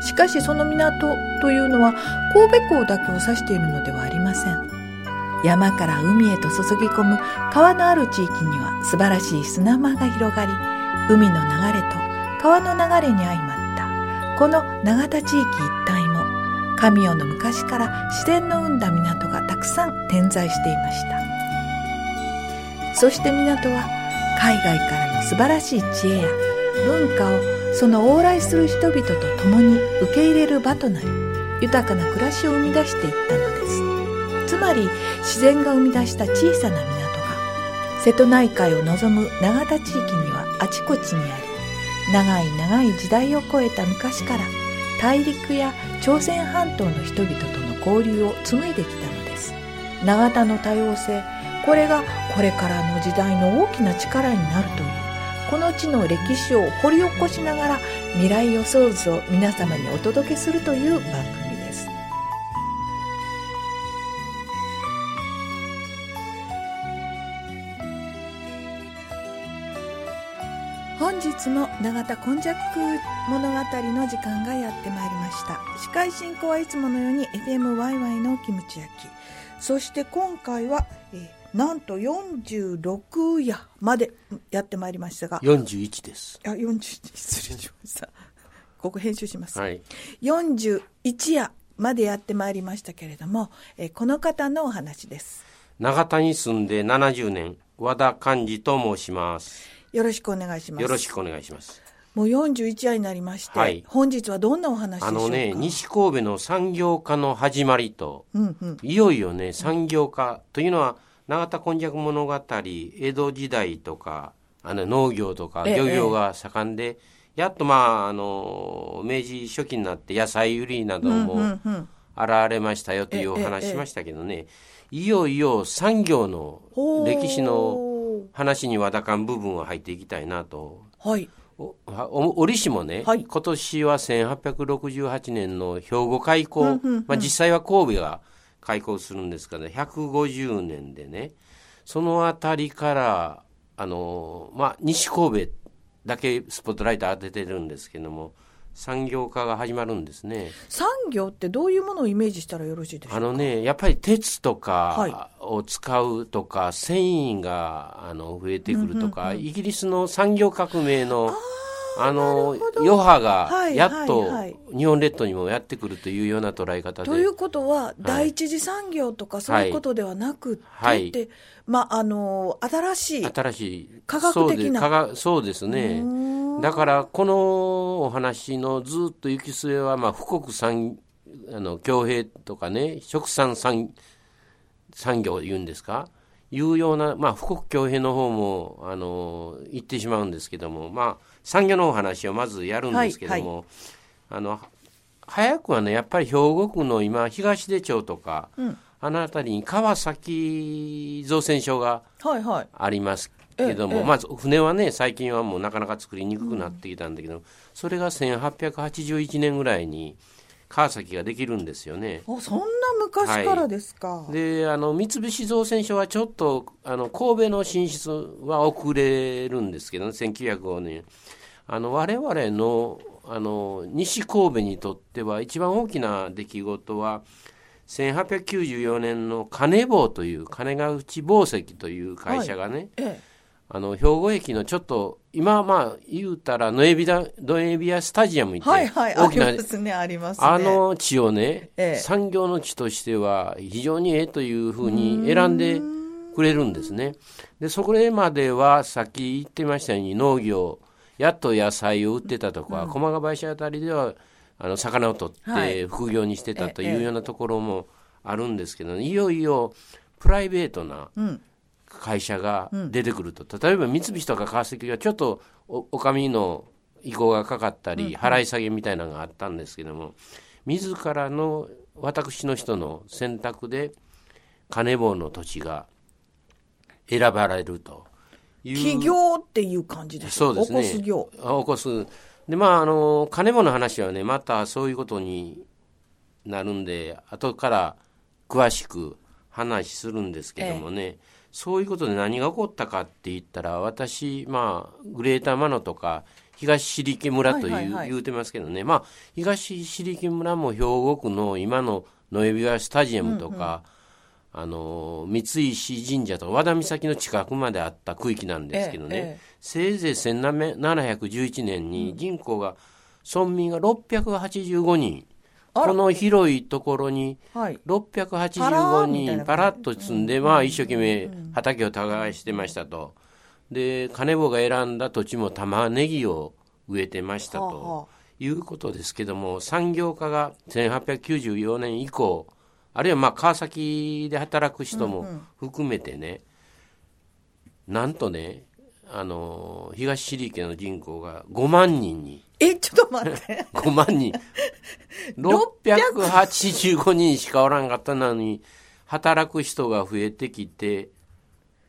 しかしその港というのは神戸港だけを指しているのではありません。山から海へと注ぎ込む川のある地域には素晴らしい砂間が広がり海の流れと川の流れに相まった。この永田地域一帯も神代の昔から自然の生んだ港がたくさん点在していました。そして港は海外からの素晴らしい知恵や文化をその往来する人々と共に受け入れる場となり豊かな暮らしを生み出していったのです。つまり自然が生み出した小さな港が瀬戸内海を望む永田地域にはあちこちにあり長い長い時代を超えた昔から大陸や朝鮮半島の人々との交流を紡いできたのです。永田の多様性これがこれからの時代の大きな力になるという。この地の歴史を掘り起こしながら未来予想図を皆様にお届けするという番組です。本日の永田今昔物語の時間がやってまいりました。司会進行はいつものように FMYY のキムチ焼きそして今回は、えーなんと46夜までやってまいりましたが。41です。あ、41、失礼しました。ここ編集します。はい。41夜までやってまいりましたけれども、えーこの方のお話です。長田に住んで70年、和田寛治と申します。よろしくお願いします。よろしくお願いします。もう41夜になりまして、はい本日はどんなお話でしょうか？あのね、西神戸の産業化の始まりと、うんうん。いよいよね、産業化というのは、永田今昔物語、江戸時代とか、あの農業とかええ漁業が盛んで、やっとまあ、あの、明治初期になって野菜売りなども。現れましたよというおええ話しましたけどね、いよいよ産業の歴史の話にわだかん部分を入っていきたいなと。はい。折しもね、はい今年は1868年の兵庫開港、まあ、実際は神戸が開港するんですから、ね、150年でね。そのあたりからあの、まあ、西神戸だけスポットライト当ててるんですけども産業化が始まるんですね。産業ってどういうものをイメージしたらよろしいでしょうか？あのね、やっぱり鉄とはい。かを使うとか、繊維があの増えてくるとか、イギリスの産業革命のあのなるほど。余波がはいやっと日本列島にもやってくるというような捉え方で、ということは、第一次産業とかそういうことではなくって、はい。まあ、あの、新しい、新しい。科学的な。そうですね。だからこのお話のずっと行き末は、まあ、富国産あの強兵とかね食産産産業言うんですか？いうような、まあ、富国強兵の方もあの言ってしまうんですけども、まあ、産業のお話をまずやるんですけども、あの早くはねやっぱり兵庫区の今東出町とか、あの辺りに川崎造船所がはいはい。ありますけども、ええまず船はね最近はもうなかなか作りにくくなってきたんだけど、それが1881年ぐらいに川崎ができるんですよね。あそんな昔からですか。であの三菱造船所はちょっとあの神戸の進出は遅れるんですけどね1905年あの我々のあの西神戸にとっては一番大きな出来事は1894年の金棒という金ヶ内紡績という会社がね、ええあの兵庫駅のちょっと今はまあ言うたらノエビダノエビアスタジアムってはいはい、あ大きなりますね、ありますね。あの地をね、ええ産業の地としては非常にええというふうに選んでくれるんですね。で、そこまではさっき言ってましたように農業、やっと野菜を売ってたとか、駒ヶ林あたりではあの魚を取っはいて副業にしてたとええいうようなところもあるんですけど、いよいよプライベートなうん。会社が出てくると、例えば三菱とか川崎がちょっとおお上の意向がかかったり、払い下げみたいなのがあったんですけども自らの私の人の選択で金棒の土地が選ばれるという。起業っていう感じですそうですね。起こす業。起こす。でまああの金棒の話はねまたそういうことになるんで後から詳しく話するんですけどもね、そういうことで何が起こったかって言ったら私まあグレーターマノとか東尻池村という、はいはいはい。言うてますけどね。まあ東尻池村も兵庫区の今の野エビ川スタジアムとか、あの三石神社とか和田岬の近くまであった区域なんですけどね、せいぜい1711年に人口が、村民が685人この広いところにはい。パラ685ーみたいな感じ。人パラッと積んで、まあ一生懸命畑を耕してましたと。で、金棒が選んだ土地も玉ねぎを植えてましたということですけども、産業化が1894年以降、あるいはまあ川崎で働く人も含めてね、なんとね、あの東尻池の人口が5万人にえちょっと待って。5万人。685人しかおらんかったのに、働く人が増えてきて、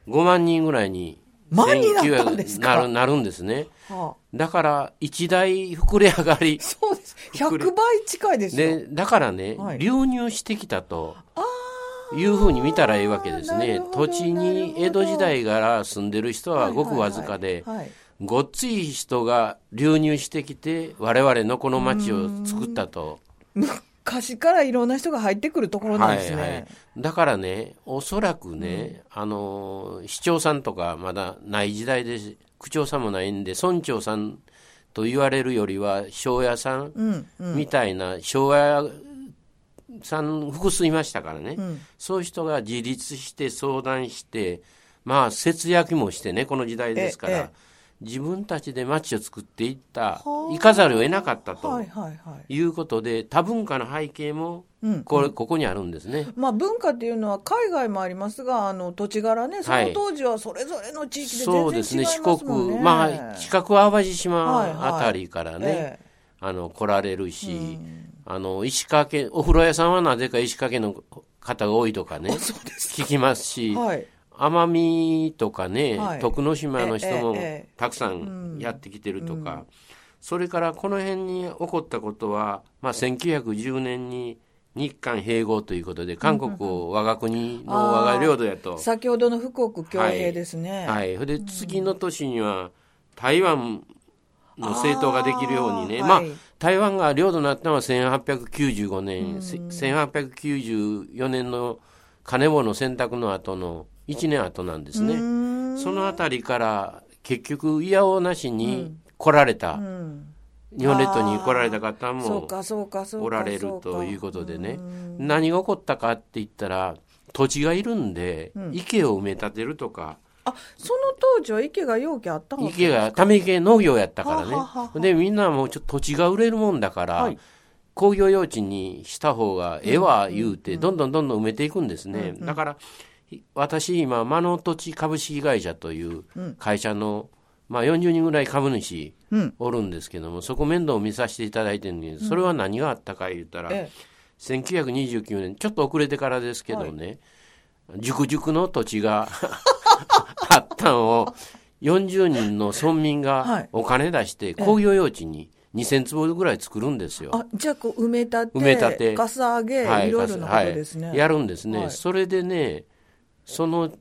5万人ぐらいに、万になったんですか？なるなるんですね。はあ。だから、一大膨れ上がり。そうです。100倍近いですよ。で、だからね、はい。流入してきたと。いうふうに見たらいいわけですね。土地に江戸時代から住んでる人はごくわずかで、はいはいはいごっつい人が流入してきて、我々のこの町を作ったと。昔からいろんな人が入ってくるところなんですね、はいはい、だからね、おそらくね、あの市長さんとかまだない時代で、区長さんもないんで、村長さんと言われるよりは、庄屋さんうんうん。みたいな、庄屋さん複数いましたからね、ん。そういう人が自立して相談して、まあ、節約もしてね、この時代ですから、ええ自分たちで町を作っていったは、あ。行かざるを得なかったと。はいうことで多文化の背景もうんこれ、ここにあるんですね。まあ、文化っていうのは海外もありますがあの土地柄ねその当時はそれぞれの地域でそうですね。四国、まあ、近く淡路はい島はい。あたりからね、えあの来られるし、あの石川県、お風呂屋さんはなぜか石川県の方が多いとかね、聞きますし、はい奄美とかね、はい。徳之島の人もたくさんやってきてるとか、それからこの辺に起こったことは、まあ、1910年に日韓併合ということで、韓国を我が国の我が領土やと。先ほどの富国強兵ですね、はい、それで次の年には台湾の政党ができるようにね、まあはい。台湾が領土になったのは1895年、せ1894年の金棒の選択の後の1年後なんですね。そのあたりから結局、いやおうなしに来られた、日本列島に来られた方もおられるということでね、何が起こったかって言ったら、土地がいるんで、池を埋め立てるとか、あその当時は池が容器あったの池が、ため池農業やったからね。で、みんなもうちょっと土地が売れるもんだから、はい。工業用地にした方がええわ言うて、どんどんどんどん埋めていくんですね。だから、ひ私今、間の土地株式会社という会社の、まあ40人ぐらい株主うん。おるんですけども、そこ面倒を見させていただいてるんです。それは何があったか言ったら、ええ。1929年、ちょっと遅れてからですけどね、熟々の土地が あったのを、40人の村民はい。がお金出して工業用地に2000坪ぐらい作るんですよ。あじゃあこう埋め立て埋め立て。かさ上げ、はいい、ろいろなことですね、はい。やるんですね、はい。それでね、その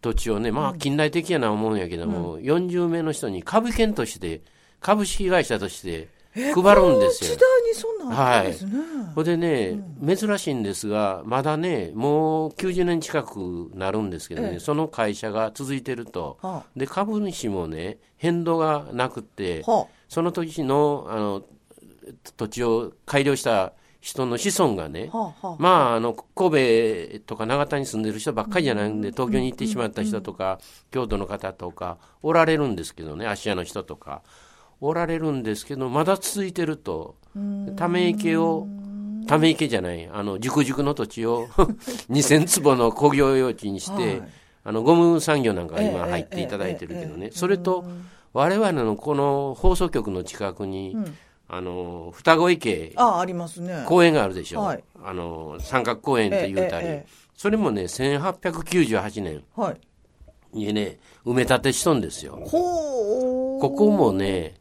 土地をね、まあ近代的やな思うんやけども、40名の人に株券として、株式会社として配るんですこのよ時。代にそんなんあったんですね、ほんでね、珍しいんですが、まだね、もう90年近くなるんですけどね、ええ。その会社が続いてると、はで株主もね、変動がなくって、あ。はその時のあの土地を改良した人の子孫がね、あはあはあ。まあ、あの神戸とか長田に住んでる人ばっかりじゃないんで、東京に行ってしまった人とか、京都の方とか、おられるんですけどね、芦屋の人とか、おられるんですけど、まだ続いてると、ため池を、ため池じゃない、あの、熟々の土地を 2000坪の工業用地にして、はい。あの、ゴム産業なんか今ええ入っていただいてるけどええええ、ねそれと、我々のこの放送局の近くに、あの、双子池、あありますね。公園があるでしょ、はい。あの三角公園って言うたり、ええええそれもね1898年はい。にね埋め立てしとんですよ。ここもね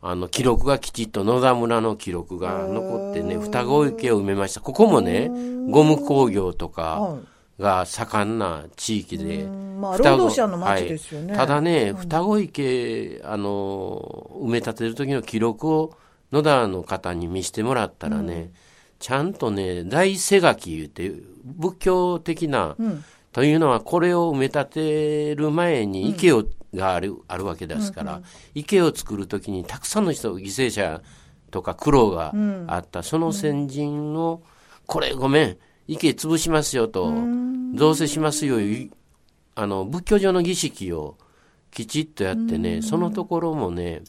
あの記録がきちっと野田村の記録が残ってね双子池を埋めました。ここもねゴム工業とかはが盛んな地域で、いまあ労働者の町ですよね、はい。ただね、双子池あの埋め立てる時の記録を野田の方に見せてもらったらね、ちゃんとね大瀬垣言って仏教的な、うん。というのはこれを埋め立てる前に池を、があるあるわけですから、池を作る時にたくさんの人犠牲者とか苦労があった、その先人の、これごめん池潰しますよと、増税しますよいあの仏教上の儀式をきちっとやってね、そのところもね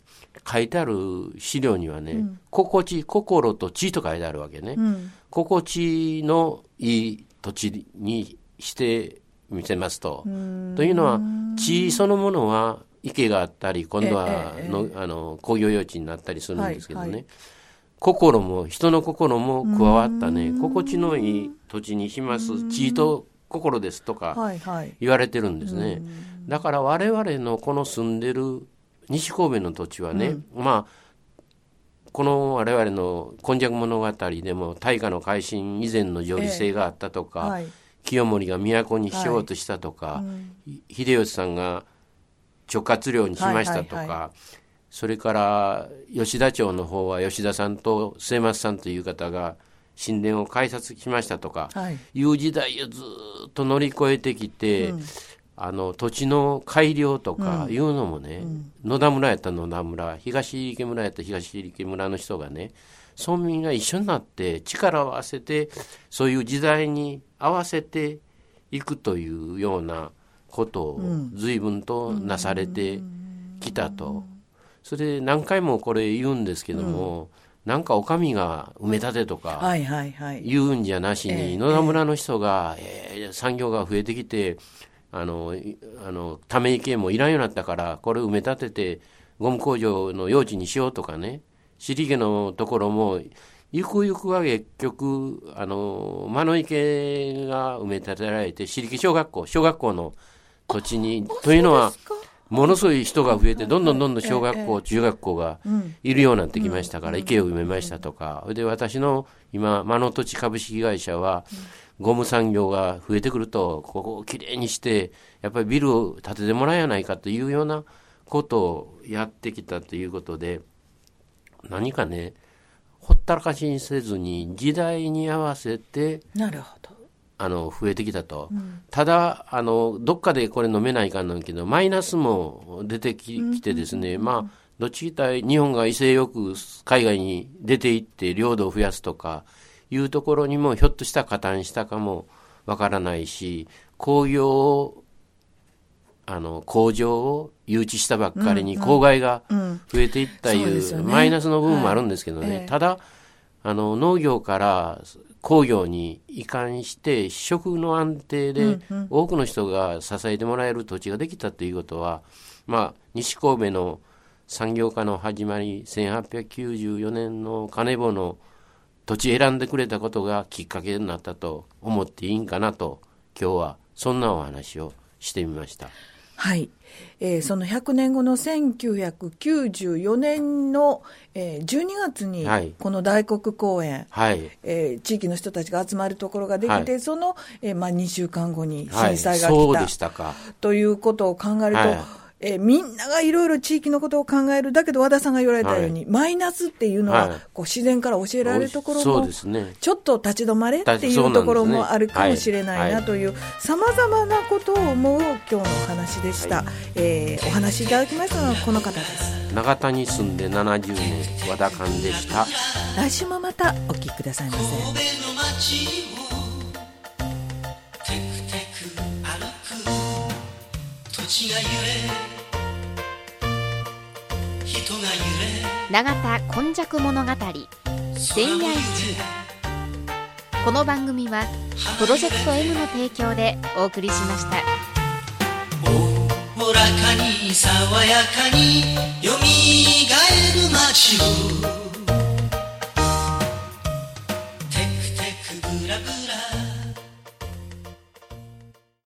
書いてある資料にはね、心地心と地と書いてあるわけね、うん。心地のいい土地にしてみせますと。というのは地そのものは池があったり今度はええの、あの工業用地になったりするんですけどね、はいはい。心も人の心も加わったね。心地のいい土地にします。地と心ですとかはいはい。言われてるんですね。だから我々のこの住んでる西神戸の土地はね、まあこの我々の「今昔物語」でも大化の改新以前の常時性があったとか、はい。清盛が都にしようとしたとか、秀吉さんが直轄領にしましたとか、はいはいはそれから吉田町の方は吉田さんと末松さんという方が神殿を開設しましたとか、はい。いう時代をずっと乗り越えてきて、あの土地の改良とかいうのもね、野田村やったら野田村東池村やったら東池村の人がね村民が一緒になって力を合わせてそういう時代に合わせていくというようなことを随分となされてきたと。それで何回もこれ言うんですけども、なんかお上が埋め立てとか、言うんじゃなしに、ええ野田村の人が、えー産業が増えてきてあのいあのため池もいらんようになったからこれ埋め立ててゴム工場の用地にしようとかね尻毛のところもゆくゆくは結局あの間の池が埋め立てられて尻毛小学校小学校の土地にというのはものすごい人が増えてどんどんどんどん小学校、中学校がいるようになってきましたから、池を埋めましたとか、それで私の今、間の土地株式会社は、ゴム産業が増えてくると、ここをきれいにして、やっぱりビルを建ててもらえやないかというようなことをやってきたということで、何かね、ほったらかしにせずに、時代に合わせて、あの増えてきたと、ただあの、どっかでこれ飲めないかんなんけど、マイナスも出てききてですね、まあ、どっちかというと日本が威勢よく海外に出て行って領土を増やすとかいうところにもひょっとしたら加担したかもわからないし、工業をあの工場を誘致したばっかりに公害が増えていったいそうマイナスの部分もあるんですけどね、ただあの農業から工業に移管して食の安定で多くの人が支えてもらえる土地ができたということは、まあ、西神戸の産業化の始まり1894年の金棒の土地選んでくれたことがきっかけになったと思っていいんかなと今日はそんなお話をしてみました。はい、えーその100年後の1994年の、えー12月にはい。この大黒公園、はい。えー地域の人たちが集まるところができて、はい。その、えーまあ、2週間後にはい、震災が来た、でしたか。ということを考えると、はいえーみんながいろいろ地域のことを考える、だけど和田さんが言われたように、マイナスっていうのは、はい。こう自然から教えられるところそうもですね。ちょっと立ち止まれっていそうところもあるかもしれないはないというさまざまなことを思う今日のお話でした、はい。えーお話しいただきましたのはこの方です。長田に住んで70年和田勘でした。来週もまたお聞きくださいませ。土地が揺れ永田今昔物語。千夜。一夜この番組はプロジェクト M の提供でお送りしました。おおらかに爽やかによみがえる街を。